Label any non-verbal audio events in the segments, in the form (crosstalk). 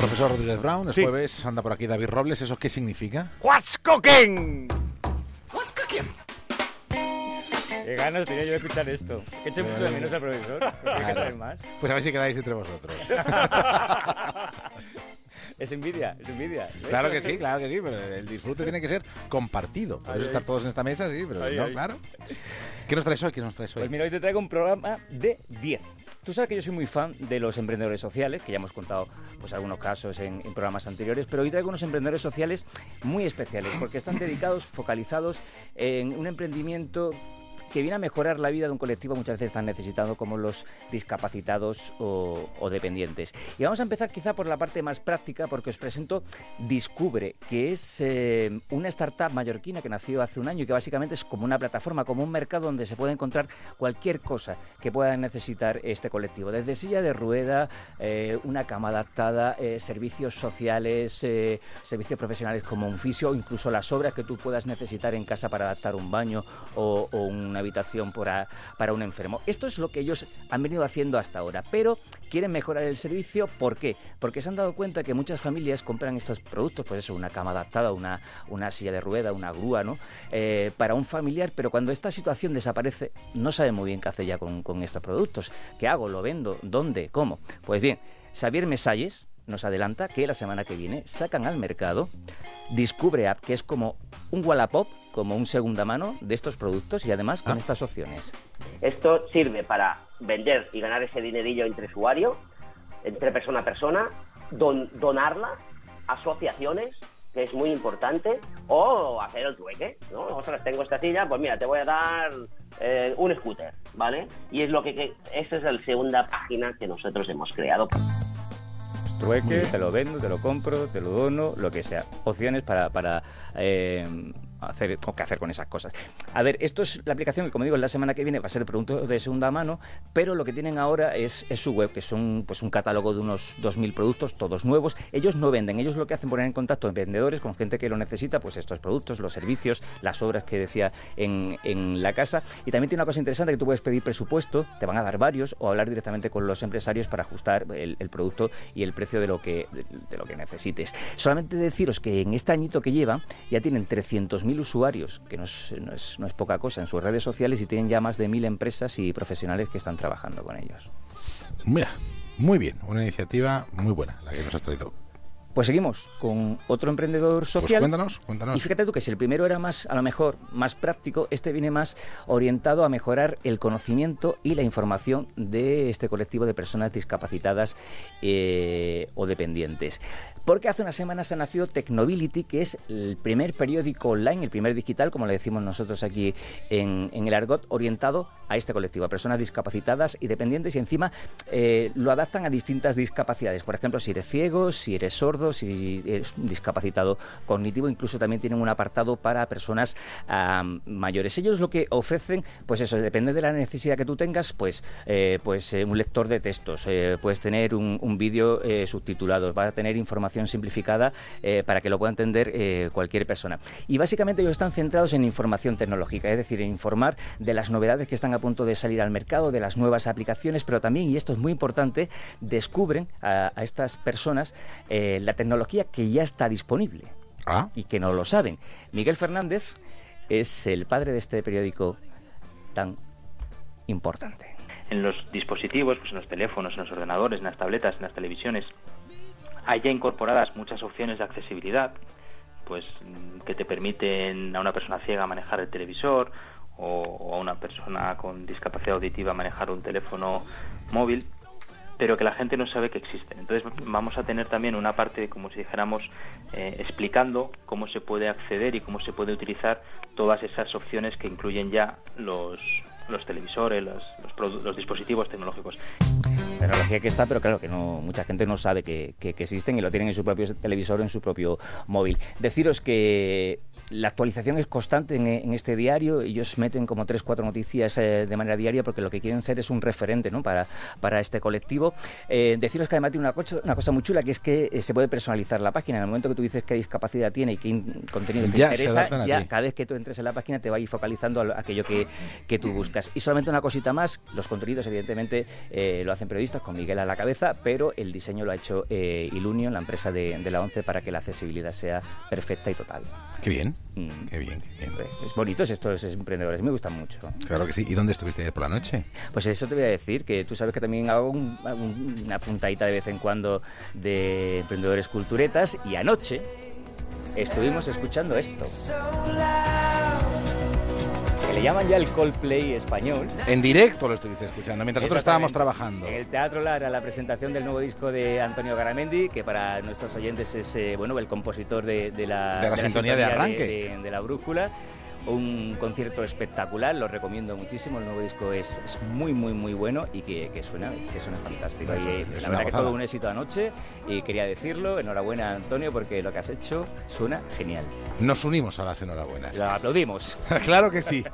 Profesor Rodríguez Brown, es Sí. jueves, anda por aquí David Robles, ¿eso qué significa? What's cooking? What's cooking? Qué ganas tenía yo de escuchar esto. Que eché mucho de menos al profesor. más. Pues a ver si quedáis entre vosotros. (laughs) Es envidia, es envidia. Claro que sí, claro que sí, pero el disfrute tiene que ser compartido. Ay. estar todos en esta mesa, sí, pero Ay, no, ay. claro. ¿Qué nos traes hoy? ¿Qué nos traes hoy? Pues mira, hoy te traigo un programa de 10. Tú sabes que yo soy muy fan de los emprendedores sociales, que ya hemos contado pues algunos casos en, en programas anteriores, pero hoy traigo unos emprendedores sociales muy especiales, porque están dedicados, focalizados en un emprendimiento que viene a mejorar la vida de un colectivo muchas veces tan necesitado como los discapacitados o, dependientes. Y vamos a empezar quizá por la parte más práctica, porque os presento Discubre, que es eh, una startup mallorquina que nació hace un año y que básicamente es como una plataforma, como un mercado donde se puede encontrar cualquier cosa que pueda necesitar este colectivo, desde silla de rueda, eh, una cama adaptada, eh, servicios sociales, eh, servicios profesionales como un fisio, incluso las obras que tú puedas necesitar en casa para adaptar un baño o, o una habitación para, para un enfermo. Esto es lo que ellos han venido haciendo hasta ahora, pero quieren mejorar el servicio. ¿Por qué? Porque se han dado cuenta que muchas familias compran estos productos, pues eso, una cama adaptada, una, una silla de rueda, una grúa, ¿no? Eh, para un familiar, pero cuando esta situación desaparece, no sabe muy bien qué hace ya con, con estos productos. ¿Qué hago? ¿Lo vendo? ¿Dónde? ¿Cómo? Pues bien, Xavier Mesalles nos adelanta que la semana que viene sacan al mercado Discubre App, que es como un Wallapop, como un segunda mano de estos productos y además con Ah. estas opciones. Esto sirve para vender y ganar ese dinerillo entre usuario, entre persona a persona, don- donarla a asociaciones, que es muy importante, o hacer el trueque, ¿no? Ostras, tengo esta silla, pues mira, te voy a dar eh, un scooter, ¿vale? Y es lo que, que esa es la segunda página que nosotros hemos creado. Trueque, te lo vendo, te lo compro, te lo dono, lo que sea. Opciones para, para eh, hacer o qué hacer con esas cosas. A ver, esto es la aplicación que, como digo, la semana que viene va a ser de productos de segunda mano, pero lo que tienen ahora es, es su web, que son pues un catálogo de unos 2.000 productos, todos nuevos. Ellos no venden, ellos lo que hacen es poner en contacto a vendedores con gente que lo necesita, pues estos productos, los servicios, las obras que decía en, en la casa. Y también tiene una cosa interesante que tú puedes pedir presupuesto, te van a dar varios, o hablar directamente con los empresarios para ajustar el, el producto y el precio de lo que de, de lo que necesites. Solamente deciros que en este añito que lleva ya tienen 300.000 usuarios, que no es, no, es, no es poca cosa, en sus redes sociales y tienen ya más de 1.000 empresas y profesionales que están trabajando con ellos. Mira, muy bien, una iniciativa muy buena la que nos has traído. Pues seguimos con otro emprendedor Pues social. cuéntanos, cuéntanos. Y fíjate tú que si el primero era más, a lo mejor, más práctico, este viene más orientado a mejorar el conocimiento y la información de este colectivo de personas discapacitadas eh, o dependientes. Porque hace unas semanas se nació Technobility, que es el primer periódico online, el primer digital, como le decimos nosotros aquí en, el Argot, orientado a este colectivo, a personas discapacitadas y dependientes, y encima eh, lo adaptan a distintas discapacidades. Por ejemplo, si eres ciego, si eres sordo, si eres discapacitado cognitivo, incluso también tienen un apartado para personas ah, mayores. Ellos lo que ofrecen, pues eso, depende de la necesidad que tú tengas, pues, eh, pues eh, un lector de textos, puedes tener un, vídeo subtitulado, vas a tener información simplificada eh, para que lo pueda entender eh, cualquier persona. Y básicamente ellos están centrados en información tecnológica, es decir, en informar de las novedades que están a punto de salir al mercado, de las nuevas aplicaciones, pero también, y esto es muy importante, descubren a, a estas personas eh, la tecnología que ya está disponible Ah, y que no lo saben. Miguel Fernández es el padre de este periódico tan importante. en los dispositivos, pues en los teléfonos, en los ordenadores, en las tabletas, en las televisiones, hay ya incorporadas muchas opciones de accesibilidad, pues mm, que te permiten a una persona ciega manejar el televisor o, a una persona con discapacidad auditiva manejar un teléfono móvil, pero que la gente no sabe que existen. Entonces vamos a tener también una parte, como si dijéramos, eh, explicando cómo se puede acceder y cómo se puede utilizar todas esas opciones que incluyen ya los, los televisores, los, los los dispositivos tecnológicos. Tecnología que está, pero claro que no mucha gente no sabe que, que- existen y lo tienen en su propio televisor en su propio móvil. Deciros que la actualización es constante en, este diario. Ellos meten como tres, cuatro noticias eh, de manera diaria porque lo que quieren ser es un referente ¿no? para, para este colectivo. Eh, deciros que además tiene una cosa, una cosa muy chula que es que eh, se puede personalizar la página. En el momento que tú dices qué discapacidad tiene y qué contenido te interesa, ya cada vez que tú entres en la página te va a ir focalizando a aquello que, que tú buscas. Y solamente una cosita más, los contenidos evidentemente lo hacen periodistas con Miguel a la cabeza, pero el diseño lo ha hecho Ilunion, la empresa de, de la ONCE, para que la accesibilidad sea perfecta y total. Qué bien, mm. qué bien, qué bien. Es bonito estos emprendedores, me gustan mucho. Claro que sí. ¿Y dónde estuviste ayer por la noche? Pues eso te voy a decir, que tú sabes que también hago una puntadita de vez en cuando de emprendedores culturetas y anoche estuvimos escuchando esto le llaman ya el Coldplay español. En directo lo estuviste escuchando, mientras nosotros estábamos trabajando. El Teatro Lara, la presentación del nuevo disco de Antonio Garamendi, que para nuestros oyentes es eh, bueno el compositor de, la, de la, sintonía, de arranque. de la brújula un concierto espectacular, lo recomiendo muchísimo, el nuevo disco es, muy, muy, muy bueno y que, suena, que suena fantástico. la verdad que todo un éxito anoche y quería decirlo, enhorabuena Antonio porque lo que has hecho suena genial. Nos unimos a las enhorabuenas. Lo aplaudimos. (laughs) claro que sí.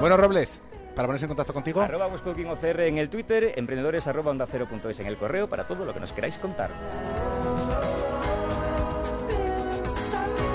Bueno, Robles, para ponerse en contacto contigo. Arroba OCR en el Twitter, emprendedores arroba onda cero punto es en el correo para todo lo que nos queráis contar.